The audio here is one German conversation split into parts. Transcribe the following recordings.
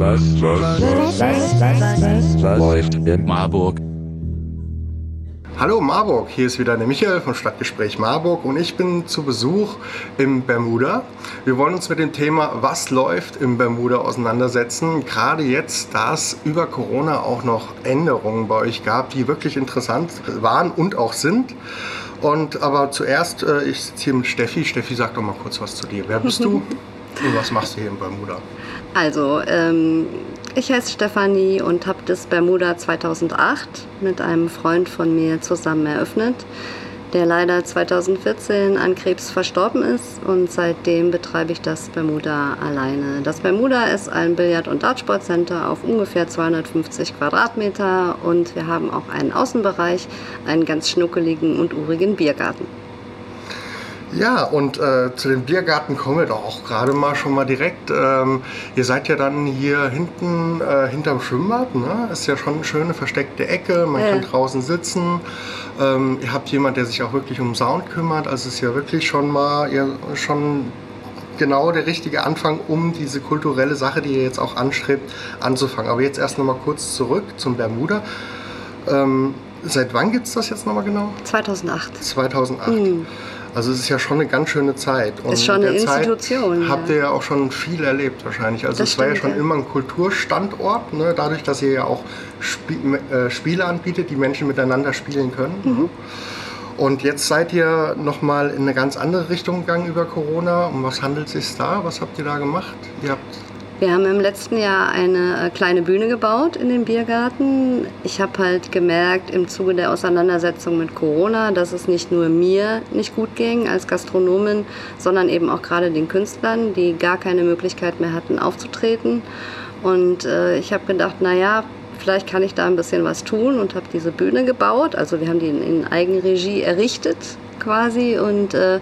Was, was, was, was, was, was läuft in Marburg? Hallo Marburg, hier ist wieder der Michael von Stadtgespräch Marburg und ich bin zu Besuch im Bermuda. Wir wollen uns mit dem Thema Was läuft im Bermuda auseinandersetzen. Gerade jetzt, da es über Corona auch noch Änderungen bei euch gab, die wirklich interessant waren und auch sind. Und aber zuerst, äh, ich sitze hier mit Steffi. Steffi, sag doch mal kurz was zu dir. Wer bist du und was machst du hier in Bermuda? Also, ähm, ich heiße Stefanie und habe das Bermuda 2008 mit einem Freund von mir zusammen eröffnet, der leider 2014 an Krebs verstorben ist und seitdem betreibe ich das Bermuda alleine. Das Bermuda ist ein Billard- und Dartsportcenter auf ungefähr 250 Quadratmeter und wir haben auch einen Außenbereich, einen ganz schnuckeligen und urigen Biergarten. Ja, und äh, zu dem Biergarten kommen wir doch auch gerade mal schon mal direkt. Ähm, ihr seid ja dann hier hinten äh, hinterm Schwimmbad. Ne? Ist ja schon eine schöne versteckte Ecke. Man Ja. kann draußen sitzen. Ähm, ihr habt jemand, der sich auch wirklich um Sound kümmert. Also es ist ja wirklich schon mal ihr, schon genau der richtige Anfang, um diese kulturelle Sache, die ihr jetzt auch anstrebt, anzufangen. Aber jetzt erst noch mal kurz zurück zum Bermuda. Ähm, seit wann gibt es das jetzt noch mal genau? 2008. 2008. Hm. Also es ist ja schon eine ganz schöne Zeit. Und Ist schon in eine der Zeit Institution, Habt ihr ja auch schon viel erlebt wahrscheinlich. Also Das es war ja schon ja. immer ein Kulturstandort, ne? dadurch, dass ihr ja auch Spie äh, Spiele anbietet, die Menschen miteinander spielen können. Mhm. Und jetzt seid ihr nochmal in eine ganz andere Richtung gegangen über Corona. Um was handelt es sich da? Was habt ihr da gemacht? Ihr habt Wir haben im letzten Jahr eine äh, kleine Bühne gebaut in den Biergarten. Ich habe halt gemerkt im Zuge der Auseinandersetzung mit Corona, dass es nicht nur mir nicht gut ging als Gastronomin, sondern eben auch gerade den Künstlern, die gar keine Möglichkeit mehr hatten aufzutreten. Und äh, ich habe gedacht, naja, vielleicht kann ich da ein bisschen was tun und habe diese Bühne gebaut. Also wir haben die in, in Eigenregie errichtet quasi und äh,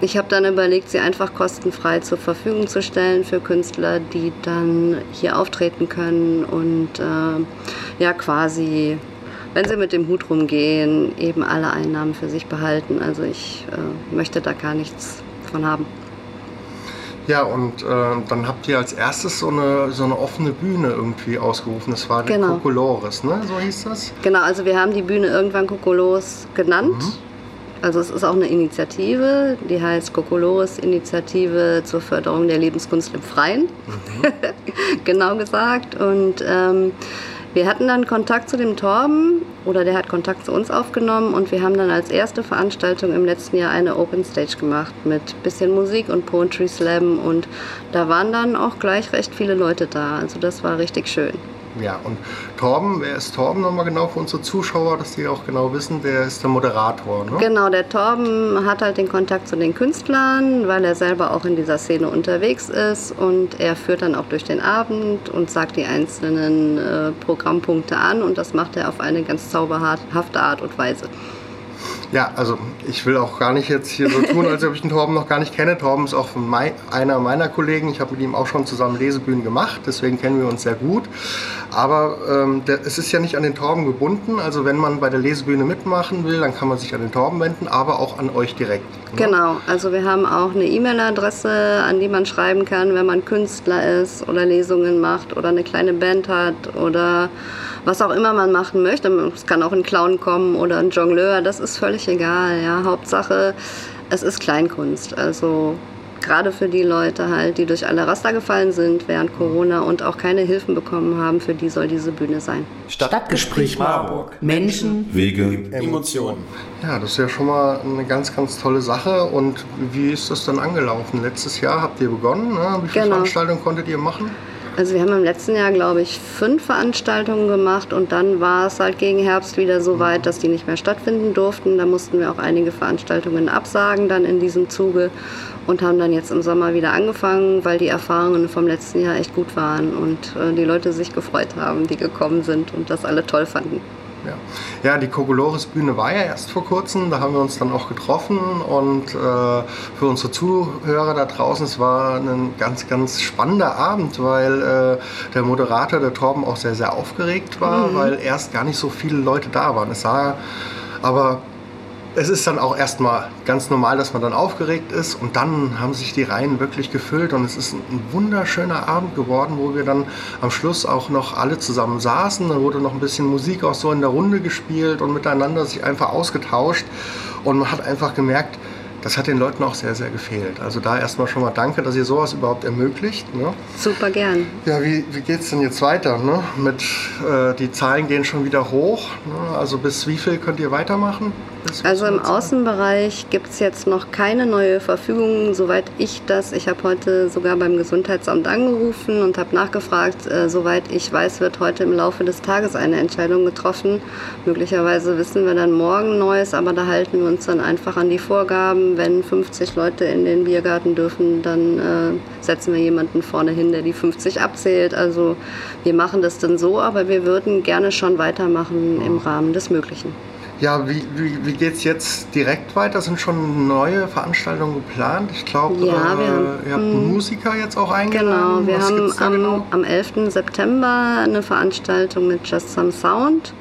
ich habe dann überlegt, sie einfach kostenfrei zur Verfügung zu stellen für Künstler, die dann hier auftreten können und äh, ja quasi, wenn sie mit dem Hut rumgehen, eben alle Einnahmen für sich behalten. Also ich äh, möchte da gar nichts von haben. ja, und äh, dann habt ihr als erstes so eine, so eine offene Bühne irgendwie ausgerufen. Das war der Genau. Kokolores, ne? So hieß das? Genau, also wir haben die Bühne irgendwann Kokolos genannt. Also es ist auch eine Initiative, die heißt Kokolores Initiative zur Förderung der Lebenskunst im Freien, genau gesagt. Und ähm, wir hatten dann Kontakt zu dem Torben oder der hat Kontakt zu uns aufgenommen und wir haben dann als erste Veranstaltung im letzten Jahr eine Open Stage gemacht mit bisschen Musik und Poetry Slam und da waren dann auch gleich recht viele Leute da. Also das war richtig schön. Ja, und Torben, wer ist Torben nochmal genau für unsere Zuschauer, dass die auch genau wissen, der ist der Moderator, ne? Genau, der Torben hat halt den Kontakt zu den Künstlern, weil er selber auch in dieser Szene unterwegs ist und er führt dann auch durch den Abend und sagt die einzelnen äh, Programmpunkte an und das macht er auf eine ganz zauberhafte Art und Weise. Ja, also ich will auch gar nicht jetzt hier so tun, als ob ich den Torben noch gar nicht kenne. Torben ist auch von mei einer meiner Kollegen. Ich habe mit ihm auch schon zusammen Lesebühnen gemacht, deswegen kennen wir uns sehr gut. Aber ähm, der, es ist ja nicht an den Torben gebunden. Also wenn man bei der Lesebühne mitmachen will, dann kann man sich an den Torben wenden, aber auch an euch direkt. ne? Genau, also wir haben auch eine E-Mail-Adresse, an die man schreiben kann, wenn man Künstler ist oder Lesungen macht oder eine kleine Band hat oder was auch immer man machen möchte. Es kann auch ein Clown kommen oder ein Jongleur, das ist völlig egal. Ja. Hauptsache, es ist Kleinkunst. Also gerade für die Leute halt, die durch alle Raster gefallen sind während Corona und auch keine Hilfen bekommen haben, für die soll diese Bühne sein. Stadtgespräch Marburg. Menschen, Wege, Emotionen. Ja, das ist ja schon mal eine ganz, ganz tolle Sache. Und wie ist das dann angelaufen? Letztes Jahr habt ihr begonnen. Ne? Wie viele Genau. Veranstaltungen konntet ihr machen? Also wir haben im letzten Jahr, glaube ich, fünf Veranstaltungen gemacht und dann war es halt gegen Herbst wieder so weit, dass die nicht mehr stattfinden durften. Da mussten wir auch einige Veranstaltungen absagen dann in diesem Zuge und haben dann jetzt im Sommer wieder angefangen, weil die Erfahrungen vom letzten Jahr echt gut waren und äh, die Leute sich gefreut haben, die gekommen sind und das alle toll fanden. Ja, ja die Kokolores Bühne war ja erst vor kurzem, da haben wir uns dann auch getroffen und äh, für unsere Zuhörer da draußen, es war ein ganz, ganz spannender Abend, weil äh, der Moderator, der Torben, auch sehr, sehr aufgeregt war, weil erst gar nicht so viele Leute da waren. Es sah aber es ist dann auch erstmal ganz normal, dass man dann aufgeregt ist und dann haben sich die Reihen wirklich gefüllt und es ist ein wunderschöner Abend geworden, wo wir dann am Schluss auch noch alle zusammen saßen. Dann wurde noch ein bisschen Musik auch so in der Runde gespielt und miteinander sich einfach ausgetauscht und man hat einfach gemerkt, das hat den Leuten auch sehr, sehr gefehlt. Also da erstmal schon mal danke, dass ihr sowas überhaupt ermöglicht. Ne? Super gern. Ja, wie, wie geht es denn jetzt weiter? Ne? Mit, äh, die Zahlen gehen schon wieder hoch. Ne? Also bis wie viel könnt ihr weitermachen? Also im Außenbereich gibt es jetzt noch keine neue Verfügung, soweit ich das. Ich habe heute sogar beim Gesundheitsamt angerufen und habe nachgefragt. Äh, soweit ich weiß, wird heute im Laufe des Tages eine Entscheidung getroffen. Möglicherweise wissen wir dann morgen Neues, aber da halten wir uns dann einfach an die Vorgaben. Wenn 50 Leute in den Biergarten dürfen, dann äh, setzen wir jemanden vorne hin, der die 50 abzählt. Also wir machen das dann so, aber wir würden gerne schon weitermachen im Rahmen des Möglichen. Ja, wie, wie, wie geht es jetzt direkt weiter? Sind schon neue Veranstaltungen geplant? Ich glaube, ja, äh, ihr habt einen Musiker jetzt auch eingeladen. Genau, wir Was haben am, genau? am 11. September eine Veranstaltung mit Just Some Sound.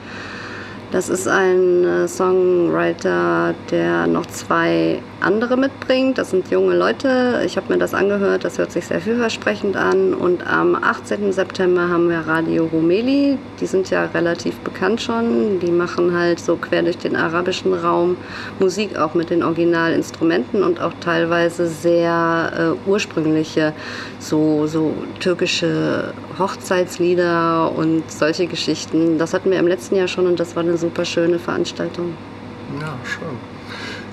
Das ist ein äh, Songwriter, der noch zwei andere mitbringt. Das sind junge Leute. Ich habe mir das angehört, das hört sich sehr vielversprechend an. Und am 18. September haben wir Radio Rumeli. Die sind ja relativ bekannt schon. Die machen halt so quer durch den arabischen Raum Musik auch mit den Originalinstrumenten und auch teilweise sehr äh, ursprüngliche, so, so türkische Hochzeitslieder und solche Geschichten. Das hatten wir im letzten Jahr schon und das war eine super schöne Veranstaltung. Ja, schön.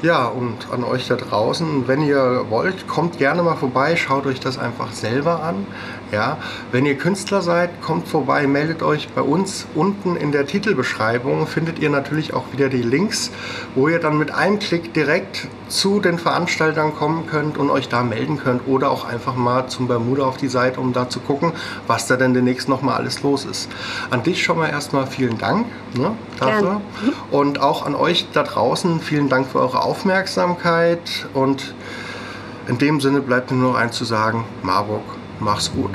Ja, und an euch da draußen, wenn ihr wollt, kommt gerne mal vorbei, schaut euch das einfach selber an. Ja, wenn ihr Künstler seid, kommt vorbei, meldet euch bei uns. Unten in der Titelbeschreibung findet ihr natürlich auch wieder die Links, wo ihr dann mit einem Klick direkt zu den Veranstaltern kommen könnt und euch da melden könnt oder auch einfach mal zum Bermuda auf die Seite, um da zu gucken, was da denn demnächst noch mal alles los ist. An dich schon mal erstmal vielen Dank ne, dafür und auch an euch da draußen vielen Dank für eure Aufmerksamkeit und in dem Sinne bleibt mir nur noch eins zu sagen, Marburg, mach's gut.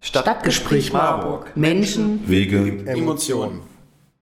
Stadtgespräch Marburg. Menschen, Wege, Emotionen.